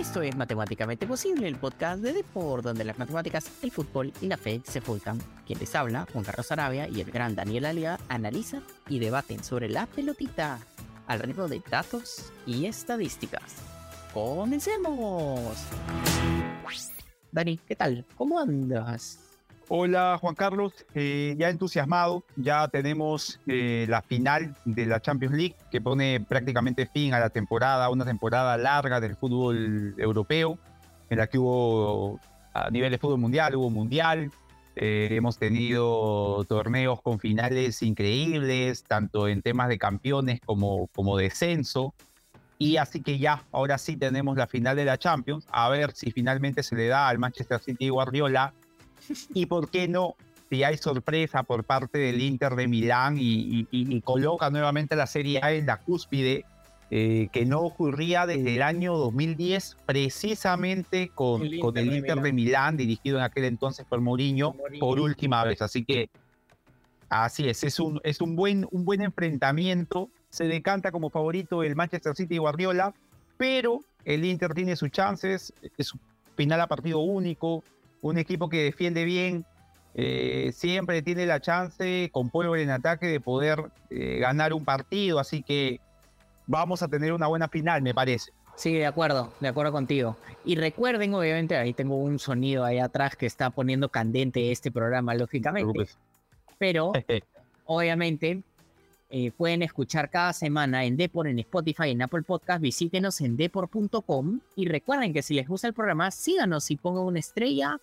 Esto es Matemáticamente Posible, el podcast de Deport, donde las matemáticas, el fútbol y la fe se juntan. Quien les habla, Juan Carlos Arabia y el gran Daniel Alia, analizan y debaten sobre la pelotita al ritmo de datos y estadísticas. ¡Comencemos! Dani, ¿qué tal? ¿Cómo andas? Hola Juan Carlos, eh, ya entusiasmado, ya tenemos eh, la final de la Champions League que pone prácticamente fin a la temporada, una temporada larga del fútbol europeo, en la que hubo a nivel de fútbol mundial, hubo mundial, eh, hemos tenido torneos con finales increíbles, tanto en temas de campeones como, como descenso. Y así que ya, ahora sí tenemos la final de la Champions. A ver si finalmente se le da al Manchester City Guardiola y por qué no, si hay sorpresa por parte del Inter de Milán y, coloca nuevamente la Serie A en la cúspide, eh, que no ocurría desde el año 2010, precisamente con el Inter, el Inter de, Milán. dirigido en aquel entonces por Mourinho, por última vez. Así que así es, es un, es un, buen, un buen enfrentamiento. Se decanta como favorito el Manchester City y Guardiola, pero el Inter tiene sus chances, es un final a partido único, un equipo que defiende bien, eh, siempre tiene la chance con pueblo en ataque de poder eh, ganar un partido, así que vamos a tener una buena final, me parece. Sí, de acuerdo, de acuerdo contigo. Y recuerden, obviamente, ahí tengo un sonido ahí atrás que está poniendo candente este programa, lógicamente. Pero, obviamente, eh, pueden escuchar cada semana en Depor, en Spotify, en Apple Podcast. Visítenos en depor.com y recuerden que si les gusta el programa, síganos y pongan una estrella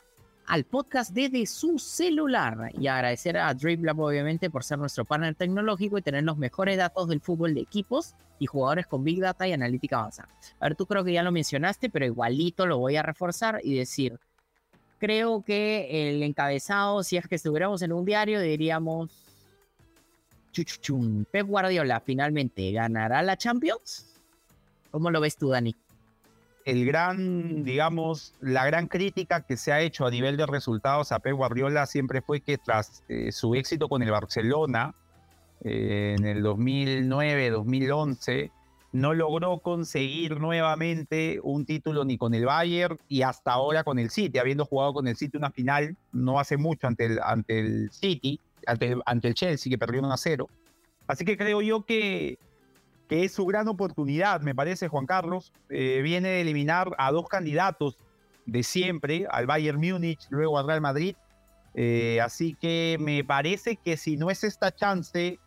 al podcast desde su celular. Y agradecer a DreamLab, obviamente, por ser nuestro partner tecnológico y tener los mejores datos del fútbol de equipos y jugadores con Big Data y analítica avanzada. A ver, tú creo que ya lo mencionaste, pero igualito lo voy a reforzar y decir. Creo que el encabezado, si es que estuviéramos en un diario, diríamos. Chuchuchum, Pep Guardiola finalmente ganará la Champions. ¿Cómo lo ves tú, Dani? El gran, digamos, la gran crítica que se ha hecho a nivel de resultados a Pep Guardiola siempre fue que tras eh, su éxito con el Barcelona eh, en el 2009-2011, no logró conseguir nuevamente un título ni con el Bayern y hasta ahora con el City, habiendo jugado con el City una final no hace mucho ante el, ante el City, ante, el Chelsea que perdió 1 a 0. Así que creo yo que que es su gran oportunidad, me parece, Juan Carlos. Eh, viene de eliminar a dos candidatos de siempre, al Bayern Múnich, luego al Real Madrid. Eh, así que me parece que si no es esta chance,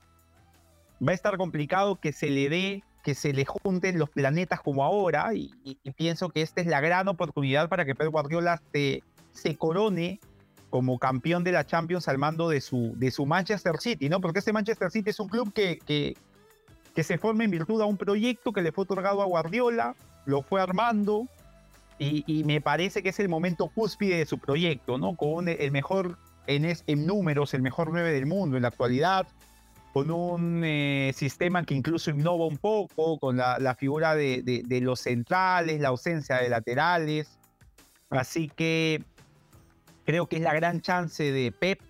va a estar complicado que se le dé, que se le junten los planetas como ahora. Y, pienso que esta es la gran oportunidad para que Pedro Guardiola se, se corone como campeón de la Champions al mando de su, de su Manchester City, ¿no? Porque este Manchester City es un club que, que, que se forme en virtud a un proyecto que le fue otorgado a Guardiola, lo fue armando y, me parece que es el momento cúspide de su proyecto, ¿no? Con el mejor en, en números, el mejor 9 del mundo en la actualidad, con un eh, sistema que incluso innova un poco, con la, figura de, de, los centrales, la ausencia de laterales. Así que creo que es la gran chance de Pep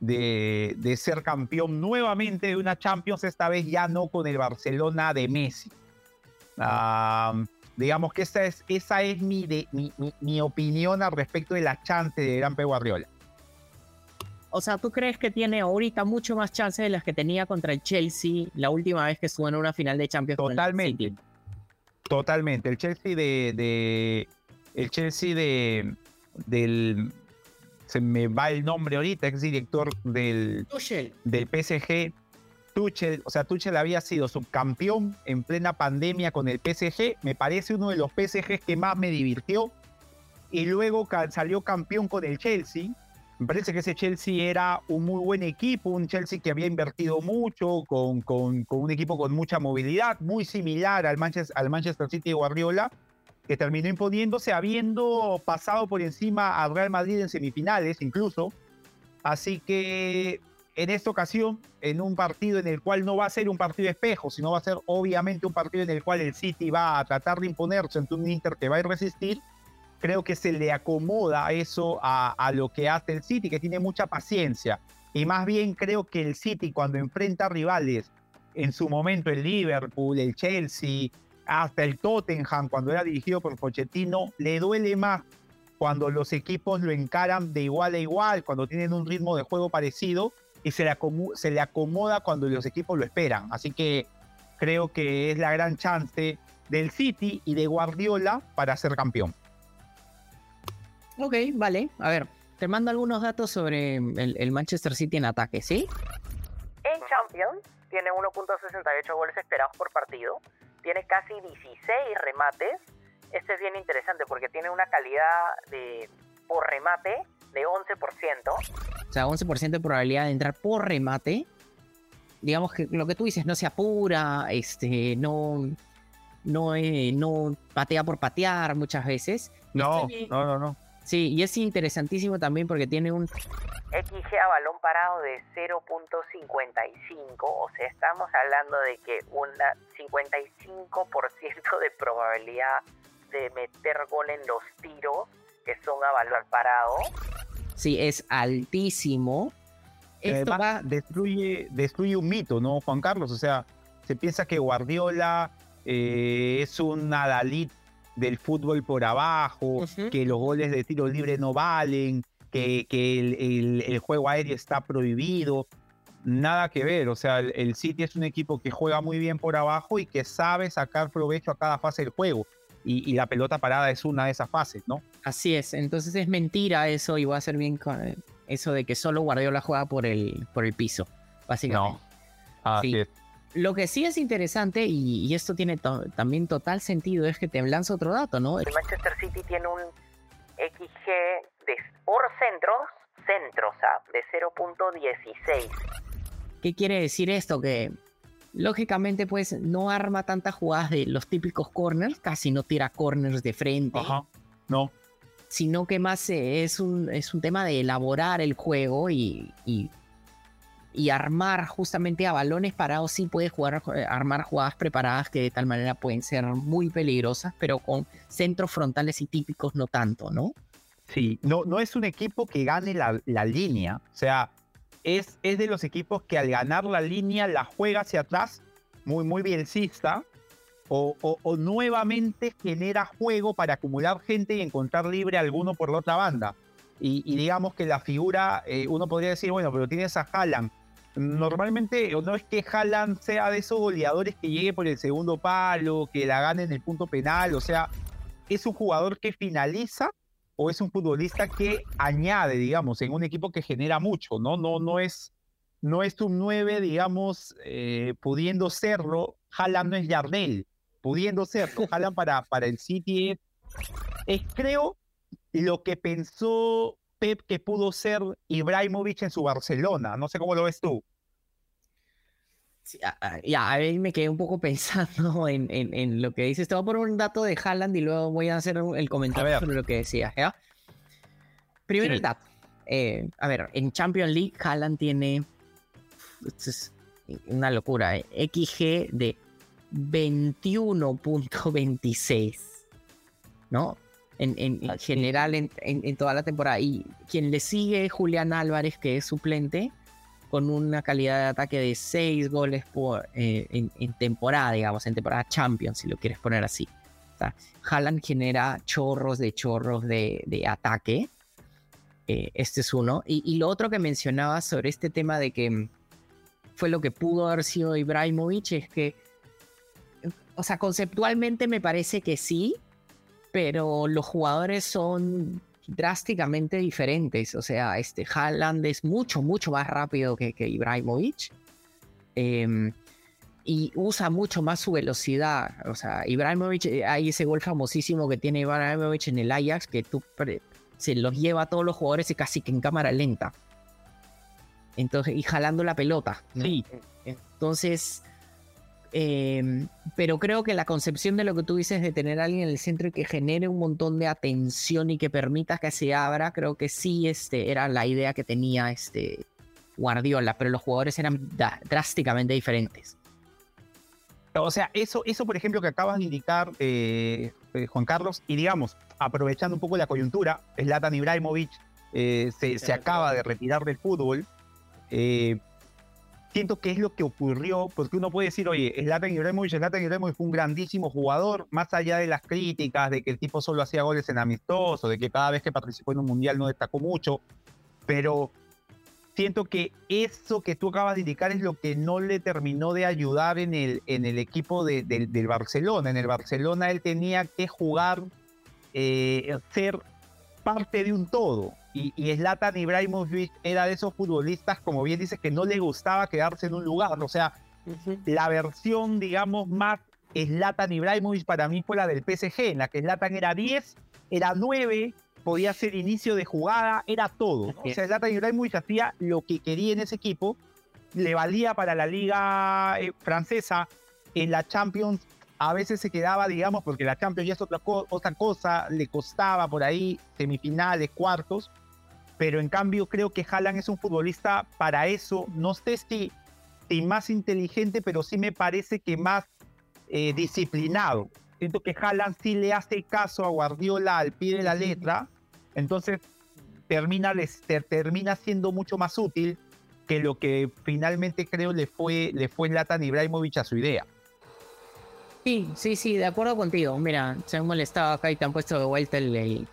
de, ser campeón nuevamente de una Champions, esta vez ya no con el Barcelona de Messi. digamos que esa es, esa es mi, de, mi, opinión al respecto de la chance de Gran Guardiola. O sea, ¿tú crees que tiene ahorita mucho más chance de las que tenía contra el Chelsea la última vez que estuvo en una final de Champions? Totalmente. Totalmente. El Chelsea de, de el Chelsea de del se me va el nombre ahorita, ex director del, del PSG. Tuchel, o sea, Tuchel había sido subcampeón en plena pandemia con el PSG, me parece uno de los PSG que más me divirtió, y luego salió campeón con el Chelsea. Me parece que ese Chelsea era un muy buen equipo, un Chelsea que había invertido mucho, con, con, con un equipo con mucha movilidad, muy similar al Manchester, al Manchester City de Guardiola, que terminó imponiéndose habiendo pasado por encima al Real Madrid en semifinales incluso. Así que en esta ocasión, en un partido en el cual no va a ser un partido espejo, sino va a ser obviamente un partido en el cual el City va a tratar de imponerse ante un Inter que va a resistir, creo que se le acomoda eso a, a lo que hace el City, que tiene mucha paciencia. Y más bien creo que el City cuando enfrenta rivales, en su momento el Liverpool, el Chelsea, hasta el Tottenham, cuando era dirigido por Pochettino, le duele más cuando los equipos lo encaran de igual a igual, cuando tienen un ritmo de juego parecido y se le, se le acomoda cuando los equipos lo esperan. Así que creo que es la gran chance del City y de Guardiola para ser campeón. Ok, vale. A ver, te mando algunos datos sobre el, Manchester City en ataque, ¿sí? En Champions tiene 1.68 goles esperados por partido, tiene casi 16 remates. Este es bien interesante porque tiene una calidad de por remate de 11%. O sea, 11% de probabilidad de entrar por remate. Digamos que lo que tú dices no se apura, este, no, no, eh, no patea por patear muchas veces. No, no, no, no. Sí, y es interesantísimo también porque tiene un XG a balón parado de 0.55, o sea, estamos hablando de que un 55% de probabilidad de meter gol en los tiros que son a balón parado. Sí, es altísimo. Esto va... destruye, destruye un mito, ¿no, Juan Carlos? O sea, se piensa que Guardiola eh, es un Adalid del fútbol por abajo, que los goles de tiro libre no valen, que, que el, juego aéreo está prohibido. Nada que ver, o sea, el, City es un equipo que juega muy bien por abajo y que sabe sacar provecho a cada fase del juego. Y, la pelota parada es una de esas fases, ¿no? Así es, entonces es mentira eso y voy a hacer bien con eh, eso de que solo Guardiola juega por el, por el piso, básicamente. No, así es. Lo que sí es interesante, y, esto tiene también total sentido, es que te lanza otro dato, ¿no? El Manchester City tiene un XG de, por centros, centros, de 0.16. ¿Qué quiere decir esto? Que lógicamente pues no arma tantas jugadas de los típicos corners, casi no tira corners de frente. Ajá, no. Sino que más es un, es un tema de elaborar el juego y y armar justamente a balones parados sí puede jugar, eh, armar jugadas preparadas que de tal manera pueden ser muy peligrosas, pero con centros frontales y típicos no tanto, ¿no? Sí, no, no es un equipo que gane la, la línea, o sea, es, es de los equipos que al ganar la línea la juega hacia atrás, muy, muy biencista, o, o, nuevamente genera juego para acumular gente y encontrar libre alguno por la otra banda. Y, digamos que la figura, eh, uno podría decir, bueno, pero tienes a Haaland, normalmente no es que Haaland sea de esos goleadores que llegue por el segundo palo, que la gane en el punto penal, o sea, es un jugador que finaliza o es un futbolista que añade, digamos, en un equipo que genera mucho, ¿no? No, no es, no es un 9, digamos, eh, pudiendo serlo, Haaland no es Yardel, pudiendo serlo, Haaland para, para el City es, es, creo, lo que pensó Pep que pudo ser Ibrahimovic en su Barcelona. No sé cómo lo ves tú. Ya, a ver, me quedé un poco pensando en, en, lo que dices. Te voy a poner un dato de Haaland y luego voy a hacer el comentario sobre lo que decías. ¿ya? Primero el dato. Eh, a ver, en Champions League Haaland tiene es una locura, eh, XG de 21.26, ¿no? en, general en, toda la temporada. Y quien le sigue Julián Álvarez, que es suplente, con una calidad de ataque de 6 goles por, eh, en, temporada, digamos, en temporada Champions, si lo quieres poner así. Haaland genera chorros de chorros de, ataque. Eh, este es uno. Y, lo otro que mencionaba sobre este tema de que fue lo que pudo haber sido Ibrahimovic es que, o sea, conceptualmente me parece que sí, pero los jugadores son drásticamente diferentes. O sea, este Haaland es mucho, mucho más rápido que, que Ibrahimovic. Em, y usa mucho más su velocidad. O sea, Ibrahimovic, eh, hay ese gol famosísimo que tiene Ibrahimovic en el Ajax, que tú se los lleva a todos los jugadores y casi que en cámara lenta. Entonces, y jalando la pelota. Sí. Entonces, Em, pero creo que la concepción de lo que tú dices de tener a alguien en el centro y que genere un montón de atención y que permita que se abra, creo que sí este, era la idea que tenía este Guardiola, pero los jugadores eran drásticamente diferentes. O sea, eso, eso por ejemplo que acabas de indicar, eh, eh, Juan Carlos, y digamos, aprovechando un poco la coyuntura, Zlatan Ibrahimovic eh, se, se, acaba de retirar del fútbol siento que es lo que ocurrió, porque uno puede decir, oye, Zlatan Ibrahimovic, Zlatan Ibrahimovic fue un grandísimo jugador, más allá de las críticas de que el tipo solo hacía goles en amistoso, de que cada vez que participó en un mundial no destacó mucho, pero siento que eso que tú acabas de indicar es lo que no le terminó de ayudar en el, en el equipo de, del Barcelona. En el Barcelona él tenía que jugar, eh, ser parte de un todo. Y, y Zlatan Ibrahimovic era de esos futbolistas, como bien dices, que no le gustaba quedarse en un lugar. O sea, la versión, digamos, más Zlatan Ibrahimovic para mí fue la del PSG, en la que Zlatan era 10, era 9, podía ser inicio de jugada, era todo. O sea, Zlatan Ibrahimovic hacía lo que quería en ese equipo, le valía para la liga eh, francesa, en la Champions a veces se quedaba, digamos, porque la Champions ya es otra, otra cosa, le costaba por ahí semifinales, cuartos, pero en cambio creo que Haaland es un futbolista para eso, no sé si, más inteligente, pero sí me parece que más eh, disciplinado. Siento que Haaland sí le hace caso a Guardiola al pie de la letra, entonces termina, termina siendo mucho más útil que lo que finalmente creo le fue, le fue Latan Ibrahimovic a su idea. Sí, sí, sí, de acuerdo contigo. Mira, se han molestado acá y te han puesto de vuelta el,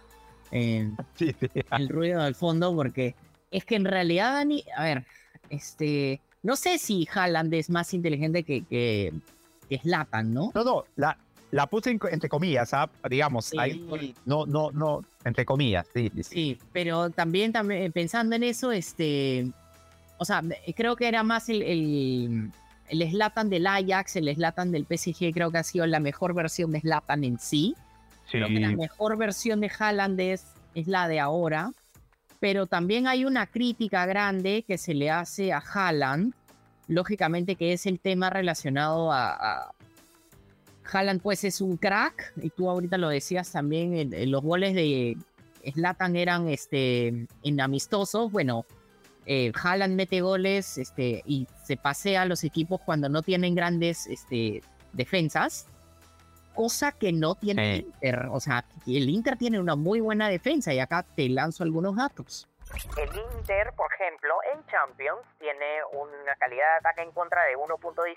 el, ruido al fondo porque es que en realidad, Dani, a ver, este, no sé si Haaland es más inteligente que, que, que ¿no? No, no, la, la puse entre comillas, ¿ah? digamos, ahí, no, no, no, entre comillas, sí, sí. Sí, pero también, también pensando en eso, este, o sea, creo que era más el el Slatan del Ajax, el Slatan del PSG creo que ha sido la mejor versión de Slatan en sí. Creo que la mejor versión de Haaland es, la de ahora. Pero también hay una crítica grande que se le hace a Haaland, lógicamente que es el tema relacionado a, a Haaland pues es un crack, y tú ahorita lo decías también, los goles de Slatan eran este, en amistosos, bueno, eh, Haaland mete goles este, y se pasea a los equipos cuando no tienen grandes este, defensas, cosa que no tiene el Inter. O sea, el Inter tiene una muy buena defensa y acá te lanzo algunos datos. El Inter, por ejemplo, en Champions tiene una calidad de ataque en contra de 1.19,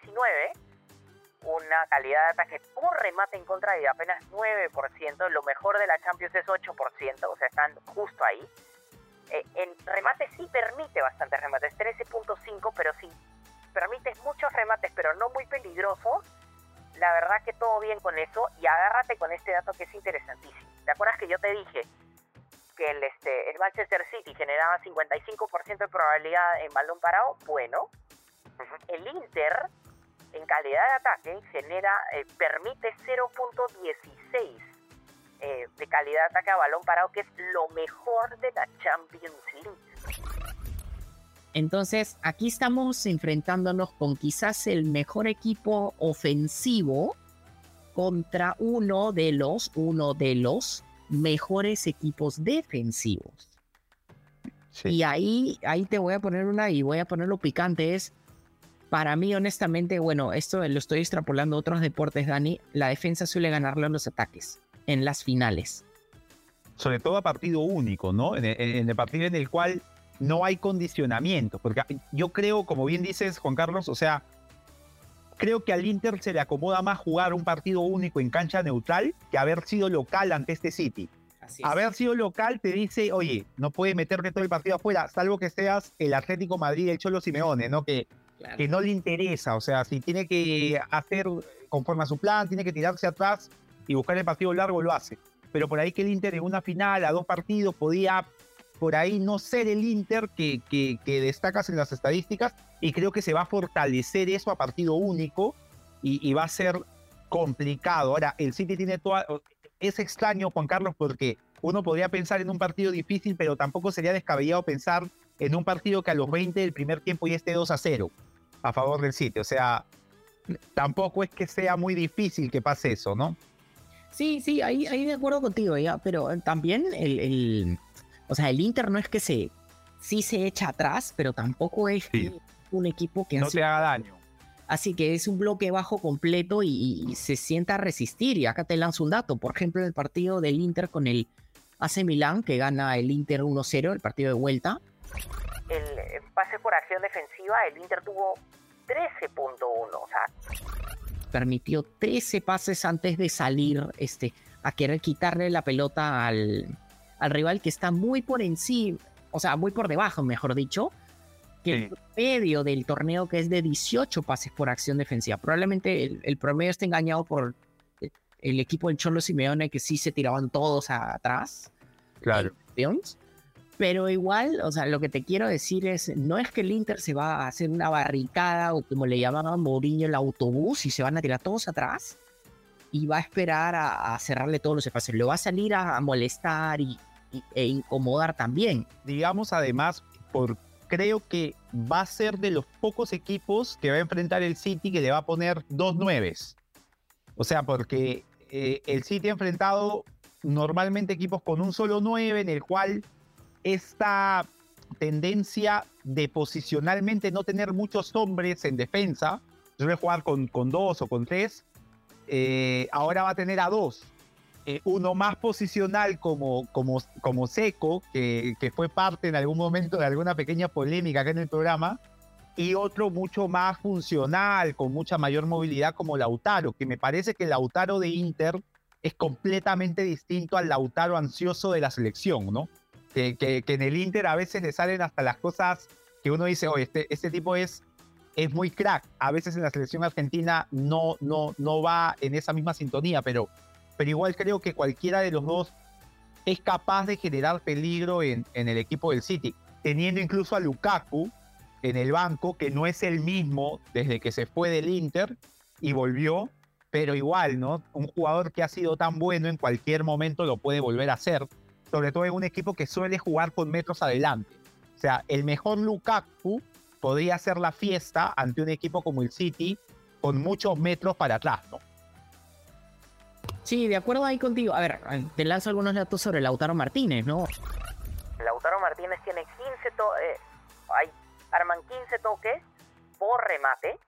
una calidad de ataque por remate en contra de apenas 9%, lo mejor de la Champions es 8%, o sea, están justo ahí eh, en remates sí permite bastantes remates, 13.5, pero si permites muchos remates, pero no muy peligrosos, la verdad que todo bien con eso y agárrate con este dato que es interesantísimo. ¿Te acuerdas que yo te dije que el, este, el Manchester City generaba 55% de probabilidad en balón parado? Bueno, el Inter en calidad de ataque genera, eh, permite 0.16 eh, de calidad de ataque a balón parado, que es lo mejor de la Champions League. Entonces, aquí estamos enfrentándonos con quizás el mejor equipo ofensivo contra uno de los, uno de los mejores equipos defensivos. Y ahí, ahí te voy a poner una y voy a ponerlo picante. Es para mí, honestamente, bueno, esto lo estoy extrapolando a otros deportes, Dani. La defensa suele ganarle a los ataques en las finales. Sobre todo a partido único, ¿no? En el, partido en el cual no hay condicionamiento, porque yo creo, como bien dices, Juan Carlos, o sea, creo que al Inter se le acomoda más jugar un partido único en cancha neutral que haber sido local ante este City. Haber sido local te dice, oye, no puedes meterte todo el partido afuera, salvo que seas el Atlético Madrid, el Cholo Simeone, ¿no? Que, que no le interesa, o sea, si tiene que hacer conforme a su plan, tiene que tirarse atrás, y buscar el partido largo lo hace. Pero por ahí que el Inter en una final a dos partidos podía por ahí no ser el Inter que, que, destacas en las estadísticas y creo que se va a fortalecer eso a partido único y, va a ser complicado. Ahora, el City tiene toda... Es extraño, Juan Carlos, porque uno podría pensar en un partido difícil, pero tampoco sería descabellado pensar en un partido que a los 20 del primer tiempo ya esté 2 a 0 a favor del City. O sea, tampoco es que sea muy difícil que pase eso, ¿no? Sí, sí, ahí, ahí de acuerdo contigo, ya, pero también el, o sea, el Inter no es que se, sí se echa atrás, pero tampoco es un equipo que no te haga daño. Así que es un bloque bajo completo y, se sienta a resistir. Y acá te lanzo un dato. Por ejemplo, el partido del Inter con el AC Milán, que gana el Inter 1-0, el partido de vuelta. el eh, pase por acción defensiva, el Inter tuvo 13.1, o sea... Permitió 13 pases antes de salir este, a querer quitarle la pelota al, al rival que está muy por encima, o sea, muy por debajo, mejor dicho, que el promedio del torneo que es de 18 pases por acción defensiva. Probablemente el, promedio esté engañado por el equipo del Cholo Simeone que sí se tiraban todos atrás. Claro. Pero igual, o sea, lo que te quiero decir es, no es que el Inter se va a hacer una barricada o como le llamaban Mourinho el autobús y se van a tirar todos atrás y va a esperar a, cerrarle todos los espacios. Le va a salir a, molestar y, e incomodar también. Digamos además, por, creo que va a ser de los pocos equipos que va a enfrentar el City que le va a poner dos nueves. O sea, porque eh, el City ha enfrentado normalmente equipos con un solo nueve en el cual esta tendencia de posicionalmente no tener muchos hombres en defensa, suele jugar con, con dos o con tres, eh, ahora va a tener a dos. Eh, uno más posicional como, como, como Seco, que, que, fue parte en algún momento de alguna pequeña polémica acá en el programa, y otro mucho más funcional, con mucha mayor movilidad como Lautaro, que me parece que Lautaro de Inter es completamente distinto al Lautaro ansioso de la selección, ¿no? Que, en el Inter a veces le salen hasta las cosas que uno dice, oye, este, este tipo es, es muy crack. A veces en la selección argentina no, no, no va en esa misma sintonía, pero, pero igual creo que cualquiera de los dos es capaz de generar peligro en, en el equipo del City, teniendo incluso a Lukaku en el banco, que no es el mismo desde que se fue del Inter y volvió, pero igual, ¿no? Un jugador que ha sido tan bueno en cualquier momento lo puede volver a hacer sobre todo en un equipo que suele jugar con metros adelante. O sea, el mejor Lukaku podría hacer la fiesta ante un equipo como el City con muchos metros para atrás, ¿no? Sí, de acuerdo ahí contigo. A ver, te lanzo algunos datos sobre Lautaro Martínez, ¿no? Lautaro Martínez tiene 15 toques, eh, arman 15 toques por remate,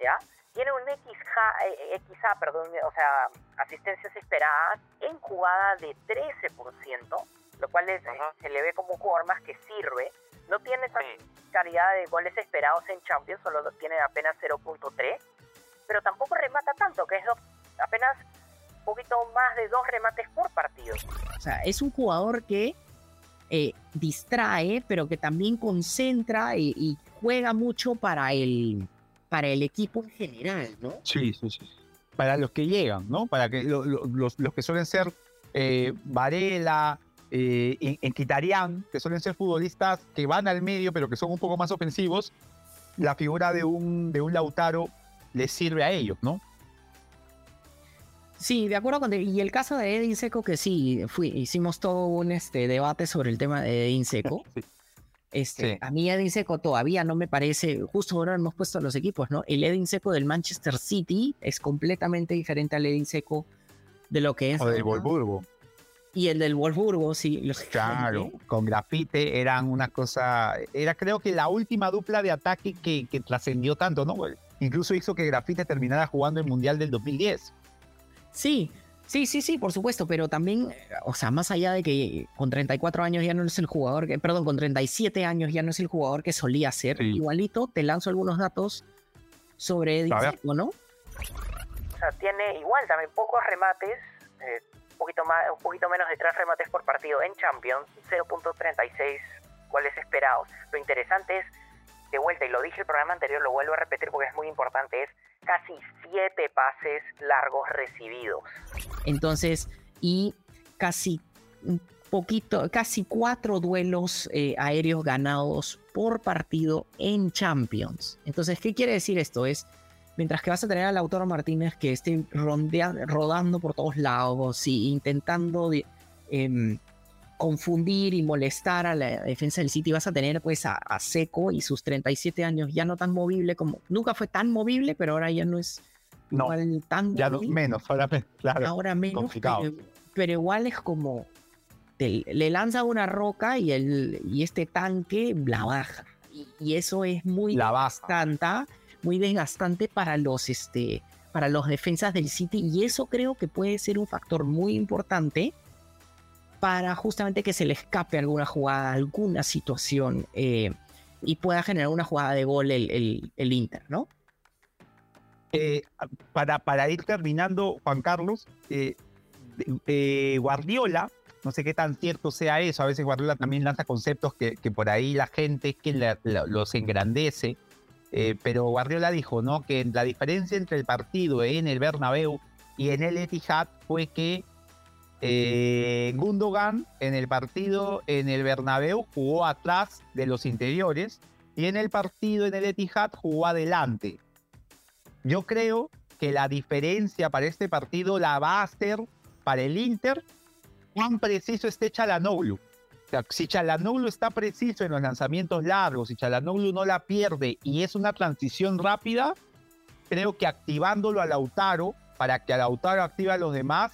¿ya? tiene un XA, eh, XA, perdón, o sea, asistencias esperadas en jugada de 13%, lo cual es, se le ve como un jugador más que sirve. No tiene tanta calidad de goles esperados en Champions, solo tiene apenas 0.3, pero tampoco remata tanto, que es apenas un poquito más de dos remates por partido. O sea, es un jugador que eh, distrae, pero que también concentra y juega mucho para el para el equipo en general, ¿no? Sí, sí, sí. Para los que llegan, ¿no? Para que los, los, que suelen ser eh, Varela, eh, en, Quitarián, que suelen ser futbolistas que van al medio, pero que son un poco más ofensivos, la figura de un, de un Lautaro les sirve a ellos, ¿no? Sí, de acuerdo con... Y el caso de Edin Seco, que sí, fui, hicimos todo un este, debate sobre el tema de Edin Seco. Sí. Este, A mí Edin Seco todavía no me parece, justo ahora hemos puesto los equipos, ¿no? El Edin Seco del Manchester City es completamente diferente al Edin Seco de lo que es. O del Wolfsburgo. Y el del Wolfsburgo, sí. claro, con grafite eran una cosa, era creo que la última dupla de ataque que, que trascendió tanto, ¿no? Incluso hizo que grafite terminara jugando el Mundial del 2010. Sí, Sí, sí, sí, por supuesto, pero también, o sea, más allá de que con 34 años ya no es el jugador, que, perdón, con 37 años ya no es el jugador que solía ser, igualito, te lanzo algunos datos sobre Edith ¿no? O sea, tiene igual también pocos remates, eh, un, poquito más, un poquito menos de tres remates por partido en Champions, 0.36 goles esperados. Lo interesante es, de vuelta, y lo dije el programa anterior, lo vuelvo a repetir porque es muy importante, es casi siete pases largos recibidos. Entonces, y casi un poquito, casi cuatro duelos eh, aéreos ganados por partido en Champions. Entonces, ¿qué quiere decir esto? Es, mientras que vas a tener al Lautaro Martínez que esté rodando por todos lados y intentando em, confundir y molestar a la defensa del City, vas a tener pues a, Seco y sus 37 años ya no tan movible como nunca fue tan movible, pero ahora ya no es igual tan ya menos, ahora, claro, ahora menos, pero, igual es como le lanza una roca y el y este tanque la baja. Y, eso es muy desgastante, muy desgastante para los este para los defensas del City y eso creo que puede ser un factor muy importante para justamente que se le escape alguna jugada, alguna situación eh, y pueda generar una jugada de gol el, el, Inter, ¿no? Eh, para, para ir terminando, Juan Carlos, eh, Guardiola, no sé qué tan cierto sea eso, a veces Guardiola también lanza conceptos que, que por ahí la gente que los engrandece, pero Guardiola dijo ¿no? que la diferencia entre el partido en el Bernabéu y en el Etihad fue que eh, Gundogan en el partido en el Bernabéu jugó atrás de los interiores y en el partido en el Etihad jugó adelante. Yo creo que la diferencia para este partido la va a hacer para el Inter cuán preciso esté Chalanoglu. Si Chalanoglu está preciso en los lanzamientos largos, si Chalanoglu no la pierde y es una transición rápida, creo que activándolo a Lautaro para que a Lautaro active a los demás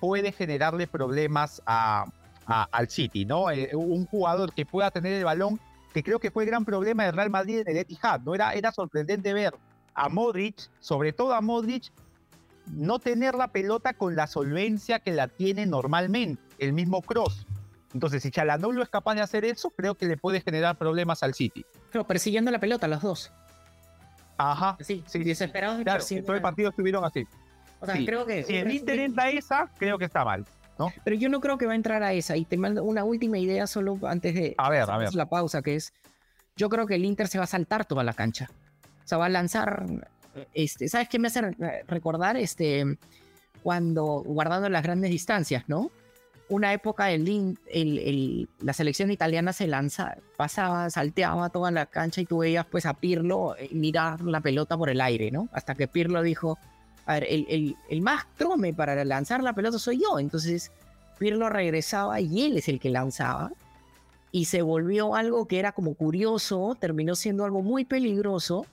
puede generarle problemas a, al City, ¿no? Eh, un jugador que pueda tener el balón, que creo que fue el gran problema de Real Madrid en el Etihad, ¿no? Era, era sorprendente ver a Modric, sobre todo a Modric, no tener la pelota con la solvencia que la tiene normalmente, el mismo Cross. Entonces, si Chalanoglu es capaz de hacer eso, creo que le puede generar problemas al City. Pero persiguiendo la pelota, los dos. Ajá. Sí, sí desesperados. Claro, todo el partido estuvieron así. O sea, creo que. Si el Inter entra a esa, creo que está mal. ¿no? Pero yo no creo que va a entrar a esa. Y te mando una última idea solo antes de a ver, a ver. la pausa, que es. Yo creo que el Inter se va a saltar toda la cancha. O sea, va a lanzar. Este, ¿Sabes qué me hace recordar? Este, cuando, guardando las grandes distancias, ¿no? Una época el, el, la selección italiana se lanza, pasaba, salteaba toda la cancha y tú veías pues a Pirlo eh, mirar la pelota por el aire, ¿no? Hasta que Pirlo dijo, a ver, el, más trome para lanzar la pelota soy yo. Entonces, Pirlo regresaba y él es el que lanzaba. Y se volvió algo que era como curioso, terminó siendo algo muy peligroso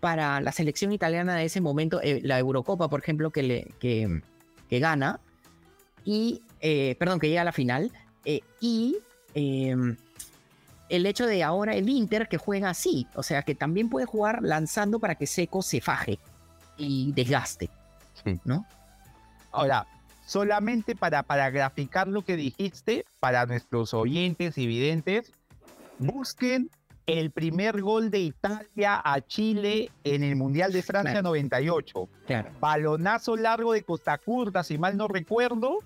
para la selección italiana de ese momento, eh, la Eurocopa, por ejemplo, que, le, que, que gana, y, eh, perdón, que llega a la final, eh, y em, el hecho de ahora el Inter que juega así, o sea, que también puede jugar lanzando para que Seco se faje y desgaste, ¿no? Ahora, solamente para, para graficar lo que dijiste, para nuestros oyentes y videntes, busquen el primer gol de Italia a Chile en el Mundial de Francia 98. Claro. Balonazo largo de Costa Curta, si mal no recuerdo.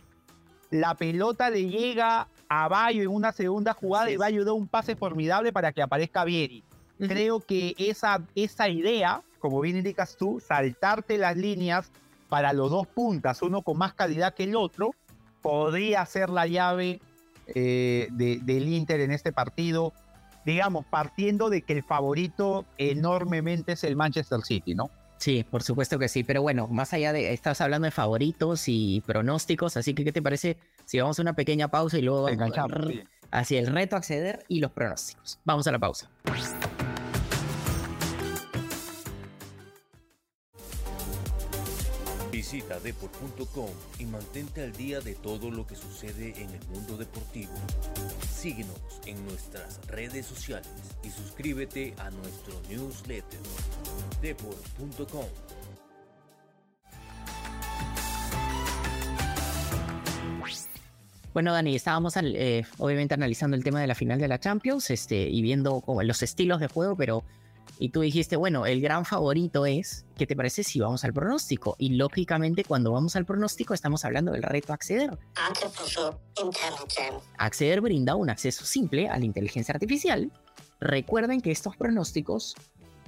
La pelota le llega a Bayo en una segunda jugada y Bayo da un pase formidable para que aparezca Vieri. Creo que esa, esa idea como bien indicas tú, saltarte las líneas para los dos puntas, uno con más calidad que el otro, podría ser la llave eh, del Inter en este partido, digamos, partiendo de que el favorito enormemente es el Manchester City, ¿no? Sí, por supuesto que sí, pero bueno, más allá de, estás hablando de favoritos y pronósticos, así que ¿qué te parece si vamos a una pequeña pausa y luego hacia el reto acceder y los pronósticos? Vamos a la pausa. Visita deport.com y mantente al día de todo lo que sucede en el mundo deportivo. Síguenos en nuestras redes sociales y suscríbete a nuestro newsletter deport.com. Bueno, Dani, estábamos eh, obviamente analizando el tema de la final de la Champions este, y viendo los estilos de juego, pero y tú dijiste, bueno, el gran favorito es, ¿qué te parece si vamos al pronóstico? Y lógicamente cuando vamos al pronóstico estamos hablando del reto acceder. Acceder brinda un acceso simple a la inteligencia artificial. Recuerden que estos pronósticos,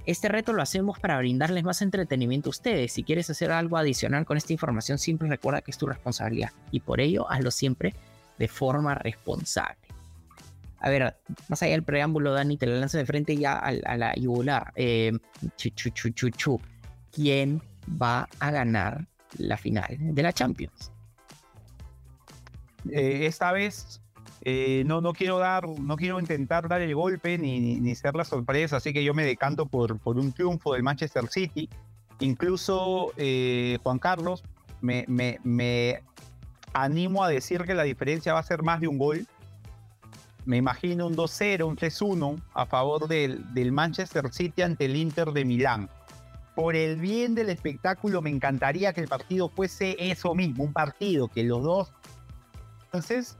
este reto lo hacemos para brindarles más entretenimiento a ustedes. Si quieres hacer algo adicional con esta información, siempre recuerda que es tu responsabilidad y por ello hazlo siempre de forma responsable. A ver, más allá del preámbulo, Dani, te lo lanzo de frente ya a, la yugular. Eh, ¿Quién va a ganar la final de la Champions? Eh, esta vez eh, no, no quiero dar, no quiero intentar dar el golpe ni, ni, ser la sorpresa, así que yo me decanto por, por un triunfo del Manchester City. Incluso Juan Carlos, me, me, me animo a decir que la diferencia va a ser más de un gol me imagino un 2-0, un 3-1 a favor del, del, Manchester City ante el Inter de Milán. Por el bien del espectáculo, me encantaría que el partido fuese eso mismo, un partido que los dos. Entonces,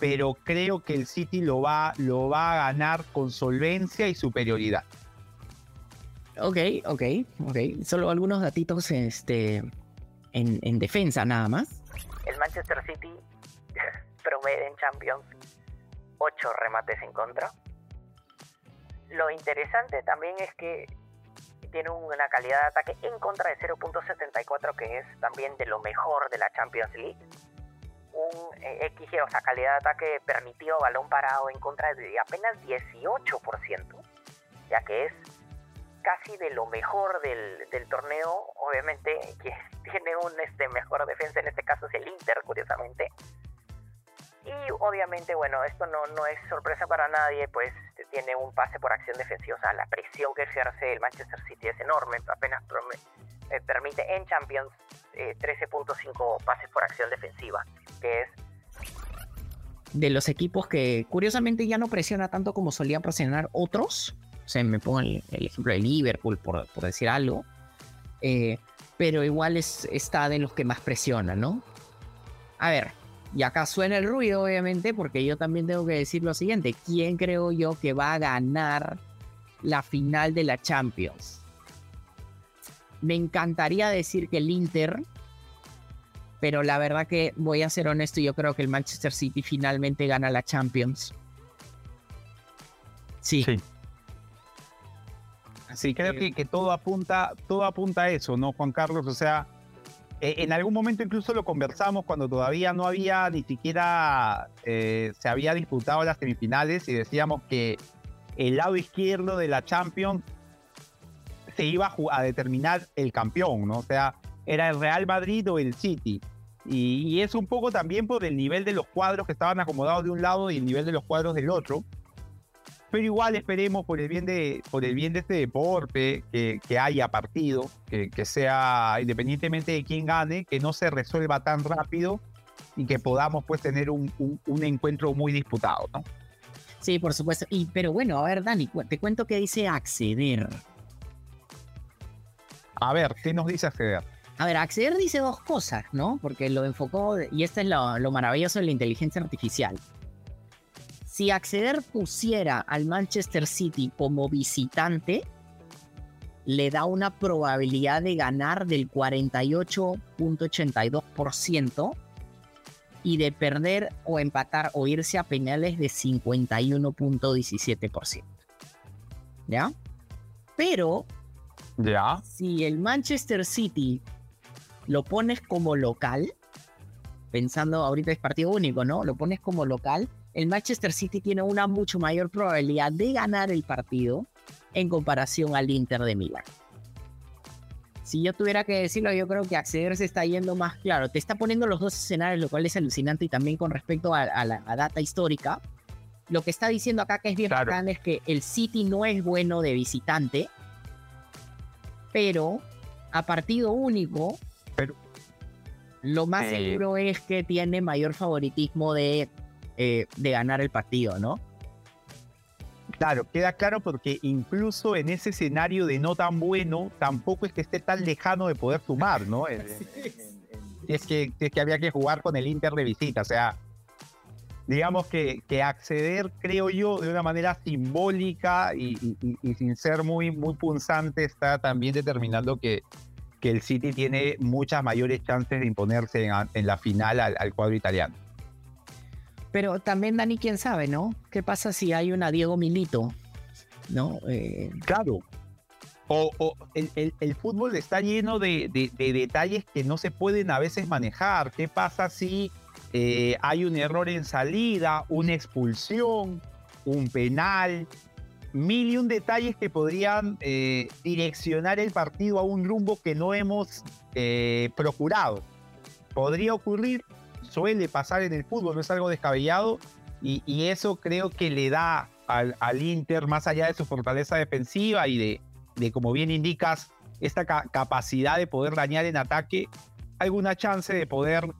pero creo que el City lo va, lo va a ganar con solvencia y superioridad. Ok, ok, ok. Solo algunos datitos este, en, en defensa nada más. El Manchester City promete en Champions 8 remates en contra. Lo interesante también es que tiene una calidad de ataque en contra de 0.74 que es también de lo mejor de la Champions League. Un eh, XG, o sea, calidad de ataque permitido balón parado en contra de apenas 18%, ya que es casi de lo mejor del, del torneo. Obviamente, quien tiene un este, mejor defensa en este caso es el Inter, curiosamente. Y obviamente, bueno, esto no, no es sorpresa para nadie, pues tiene un pase por acción defensiva. O sea, la presión que ejerce el Manchester City es enorme. Apenas eh, permite en Champions 13.5 eh, pases por acción defensiva, que es de los equipos que curiosamente ya no presiona tanto como solía presionar otros. O sea, me pongo el, ejemplo de Liverpool, por, por decir algo. Eh, pero igual es, está de los que más presiona, ¿no? A ver, y acá suena el ruido, obviamente, porque yo también tengo que decir lo siguiente. ¿Quién creo yo que va a ganar la final de la Champions? Me encantaría decir que el Inter, pero la verdad que voy a ser honesto, yo creo que el Manchester City finalmente gana la Champions. Sí. Sí, sí creo que, que, todo apunta, todo apunta a eso, ¿no, Juan Carlos? O sea, eh, en algún momento incluso lo conversamos cuando todavía no había ni siquiera eh, se había disputado las semifinales y decíamos que el lado izquierdo de la Champions se iba a, determinar el campeón, ¿no? O sea, era el Real Madrid o el City. y, es un poco también por el nivel de los cuadros que estaban acomodados de un lado y el nivel de los cuadros del otro pero igual esperemos por el bien de, por el bien de este deporte que, que haya partido, que, que, sea independientemente de quién gane, que no se resuelva tan rápido y que podamos pues tener un, un, encuentro muy disputado, ¿no? Sí, por supuesto. Y, pero bueno, a ver, Dani, te cuento qué dice acceder. A ver, ¿qué nos dice acceder? A ver, acceder dice dos cosas, ¿no? Porque lo enfocó, y esto es lo, lo maravilloso de la inteligencia artificial si Acceder pusiera al Manchester City como visitante, le da una probabilidad de ganar del 48.82% y de perder o empatar o irse a penales de 51.17%. ¿Ya? Pero, ¿Ya? si el Manchester City lo pones como local, pensando ahorita es partido único, ¿no? Lo pones como local, el Manchester City tiene una mucho mayor probabilidad de ganar el partido en comparación al Inter de Milán. Si yo tuviera que decirlo, yo creo que acceder se está yendo más claro. Te está poniendo los dos escenarios, lo cual es alucinante y también con respecto a, la data histórica. Lo que está diciendo acá que es bien es que el City no es bueno de visitante, pero a partido único, lo más eh, seguro es que tiene mayor favoritismo de eh, de ganar el partido, ¿no? Claro, queda claro porque incluso en ese escenario de no tan bueno, tampoco es que esté tan lejano de poder sumar, ¿no? es, que, es que había que jugar con el Inter de visita, o sea, digamos que, que acceder, creo yo, de una manera simbólica y, sin ser muy, muy punzante, está también determinando que, que el City tiene muchas mayores chances de imponerse en, la final al cuadro italiano. Pero también, Dani, quién sabe, ¿no? ¿Qué pasa si hay una Diego Milito? ¿No? Eh, claro. O, el, fútbol está lleno de, detalles que no se pueden a veces manejar. ¿Qué pasa si eh, hay un error en salida, una expulsión, un penal? Mil y un detalles que podrían eh, direccionar el partido a un rumbo que no hemos procurado. ¿Podría ocurrir? Suele pasar en el fútbol, no es algo descabellado y, eso creo que le da al, Inter, más allá de su fortaleza defensiva y de, de como bien indicas, esta capacidad de poder dañar en ataque, alguna chance de poder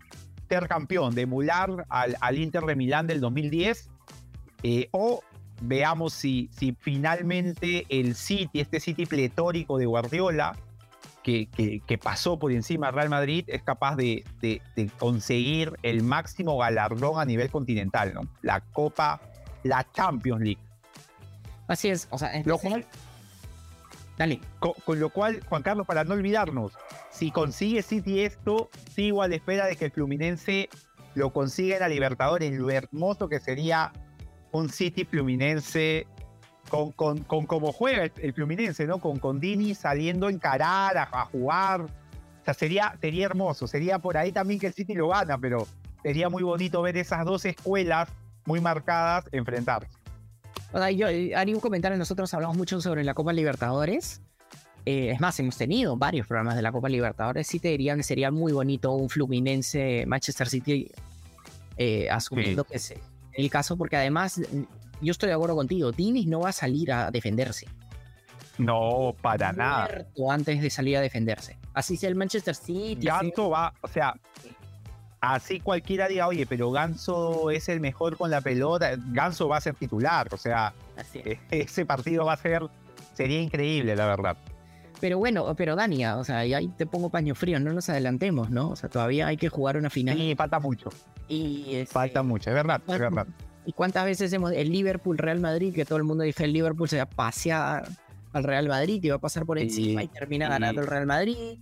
ser campeón, de emular al, Inter de Milán del 2010 eh, o veamos si, si finalmente el City, este City pletórico de Guardiola, que, que, pasó por encima Real Madrid es capaz de, de, conseguir el máximo galardón a nivel continental, ¿no? La Copa, la Champions League. Así es, o sea, lo cual, dale. Con, lo cual, Juan Carlos, para no olvidarnos, si consigue City esto, sigo a la espera de que el Fluminense lo consiga en la Libertadores, lo hermoso que sería un City Fluminense con, con, con cómo juega el, Fluminense, ¿no? Con, con Dini saliendo a encarar, a, jugar. O sea, sería, sería hermoso. Sería por ahí también que el City lo gana, pero sería muy bonito ver esas dos escuelas muy marcadas enfrentarse. O sea, yo eh, haría un comentario. Nosotros hablamos mucho sobre la Copa Libertadores. Eh, es más, hemos tenido varios programas de la Copa Libertadores. Sí te diría que sería muy bonito un Fluminense Manchester City eh, asumiendo que es el caso, porque además yo estoy de acuerdo contigo, Diniz no va a salir a defenderse. No, para nada. Antes de salir a defenderse. Así sea el Manchester City. Ganso va, o sea, así cualquiera diga, oye, pero Ganso es el mejor con la pelota. Ganso va a ser titular, o sea, ese partido va a ser, sería increíble, la verdad. Pero bueno, pero Dania, o sea, y ahí te pongo paño frío, no nos adelantemos, ¿no? O sea, todavía hay que jugar una final. Sí, falta mucho. Y este, falta mucho, es verdad, es verdad. ¿Y cuántas veces hemos el Liverpool Real Madrid que todo el mundo dice el Liverpool se va a pasear al Real Madrid y va a pasar por encima y, termina ganando el Real Madrid?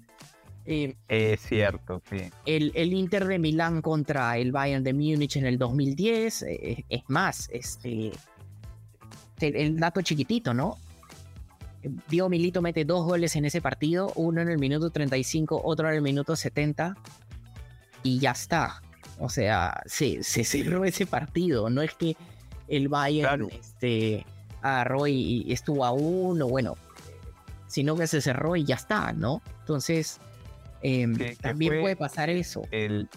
Eh, es cierto, sí. El, el, Inter de Milán contra el Bayern de Múnich en el 2010, eh, es más, este, el, dato chiquitito, ¿no? Diego Milito mete dos goles en ese partido, uno en el minuto 35, otro en el minuto 70, y ya está. O sea, se, se cerró ese partido. No es que el Bayern este, agarró y, estuvo a uno, bueno, sino que se cerró y ya está, ¿no? Entonces, em, también puede pasar eso. El...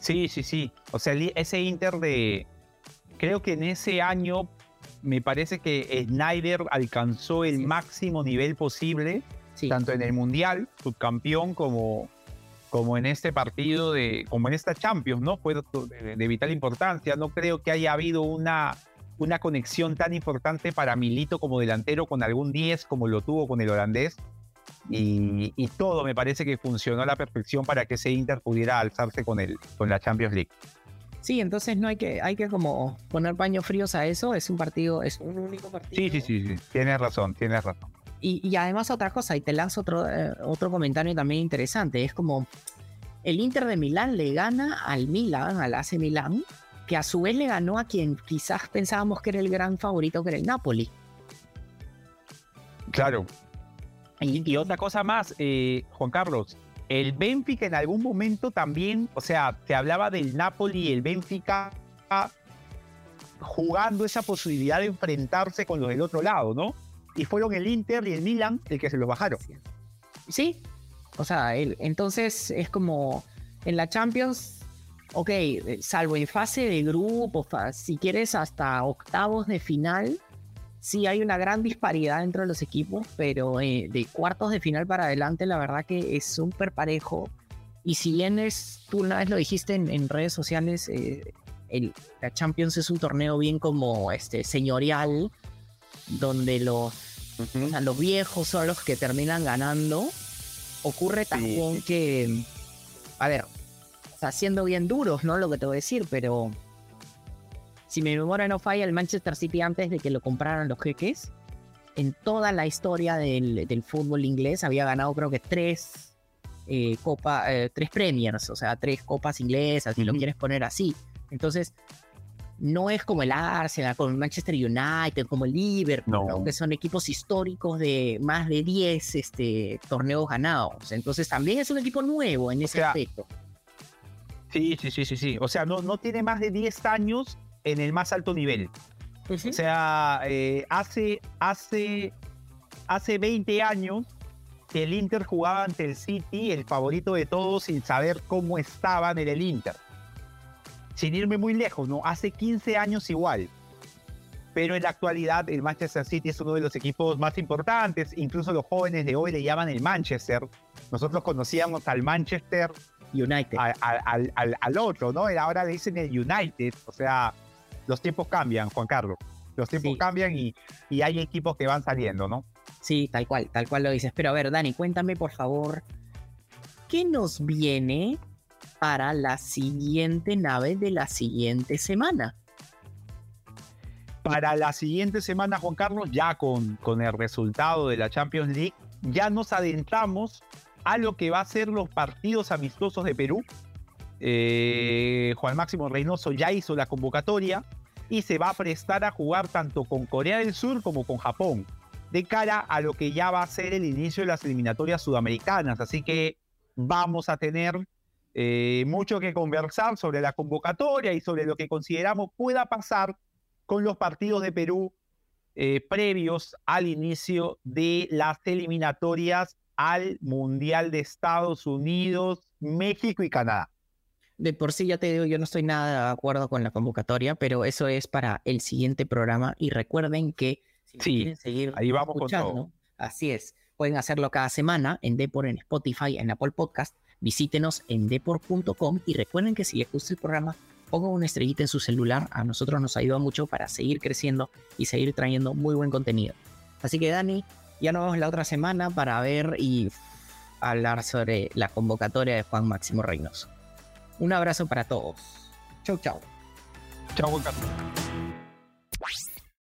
Sí, sí, sí. O sea, ese Inter de. Creo que en ese año me parece que Snyder alcanzó el máximo nivel posible, tanto en el Mundial, subcampeón, como, como en este partido, de, como en esta Champions, ¿no? Fue de, vital importancia. No creo que haya habido una, una conexión tan importante para Milito como delantero con algún 10 como lo tuvo con el holandés. Y, todo me parece que funcionó a la perfección para que ese Inter pudiera alzarse con, el, con la Champions League. Sí, entonces no hay que, hay que como poner paños fríos a eso. Es un partido, es un único partido. Sí, sí, sí, sí. tienes razón, tienes razón. Y, además otra cosa, y te lanzo otro, eh, otro comentario también interesante, es como el Inter de Milán le gana al Milan, al AC Milán, que a su vez le ganó a quien quizás pensábamos que era el gran favorito, que era el Napoli. Claro. Y, otra cosa más, eh, Juan Carlos, el Benfica en algún momento también, o sea, te hablaba del Napoli y el Benfica jugando esa posibilidad de enfrentarse con los del otro lado, ¿no? Y fueron el Inter y el Milan el que se los bajaron. Sí, o sea, entonces es como en la Champions, ok, salvo en fase de grupo, si quieres hasta octavos de final, sí hay una gran disparidad entre los equipos, pero eh, de cuartos de final para adelante, la verdad que es súper parejo. Y si bien es, tú una vez lo dijiste en, redes sociales, eh, el, la Champions es un torneo bien como este señorial, donde los, los viejos son los que terminan ganando. Ocurre también que, a ver, está siendo bien duros, ¿no? Lo que te voy a decir, pero si mi memoria no falla, el Manchester City antes de que lo compraran los jeques, en toda la historia del, fútbol inglés había ganado creo que tres eh, copa, eh, tres premiers, o sea, tres copas inglesas, si lo quieres poner así. Entonces, no es como el Arsenal, como el Manchester United, como el Liverpool, que son equipos históricos de más de 10 este, torneos ganados. Entonces también es un equipo nuevo en ese aspecto. Sí, sí, sí, sí, sí. O sea, no, no tiene más de 10 años en el más alto nivel. O sea, eh, hace, hace, hace 20 años que el Inter jugaba ante el City, el favorito de todos, sin saber cómo estaban en el Inter sin irme muy lejos, ¿no? Hace 15 años igual. Pero en la actualidad el Manchester City es uno de los equipos más importantes. Incluso los jóvenes de hoy le llaman el Manchester. Nosotros conocíamos al Manchester United. Al, otro, ¿no? Ahora le dicen el United. O sea, los tiempos cambian, Juan Carlos. Los tiempos cambian y, y hay equipos que van saliendo, ¿no? Sí, tal cual, tal cual lo dices. Pero a ver, Dani, cuéntame por favor, ¿qué nos viene para la siguiente nave de la siguiente semana? Para la siguiente semana, Juan Carlos, ya con, con el resultado de la Champions League, ya nos adentramos a lo que va a ser los partidos amistosos de Perú. Eh, Juan Máximo Reynoso ya hizo la convocatoria y se va a prestar a jugar tanto con Corea del Sur como con Japón, de cara a lo que ya va a ser el inicio de las eliminatorias sudamericanas. Así que vamos a tener eh, mucho que conversar sobre la convocatoria y sobre lo que consideramos pueda pasar con los partidos de Perú eh, previos al inicio de las eliminatorias al Mundial de Estados Unidos, México y Canadá. De por sí ya te digo, yo no estoy nada de acuerdo con la convocatoria, pero eso es para el siguiente programa y recuerden que si quieren seguir ahí vamos escuchando, así es, pueden hacerlo cada semana en Depor, en Spotify, en Apple Podcast, visítenos en depor.com y recuerden que si les gusta el programa, pongan una estrellita en su celular, a nosotros nos ayuda mucho para seguir creciendo y seguir trayendo muy buen contenido. Así que Dani, ya nos vemos la otra semana para ver y hablar sobre la convocatoria de Juan Máximo Reynoso. Un abrazo para todos. Chau, chau. Chau, Juan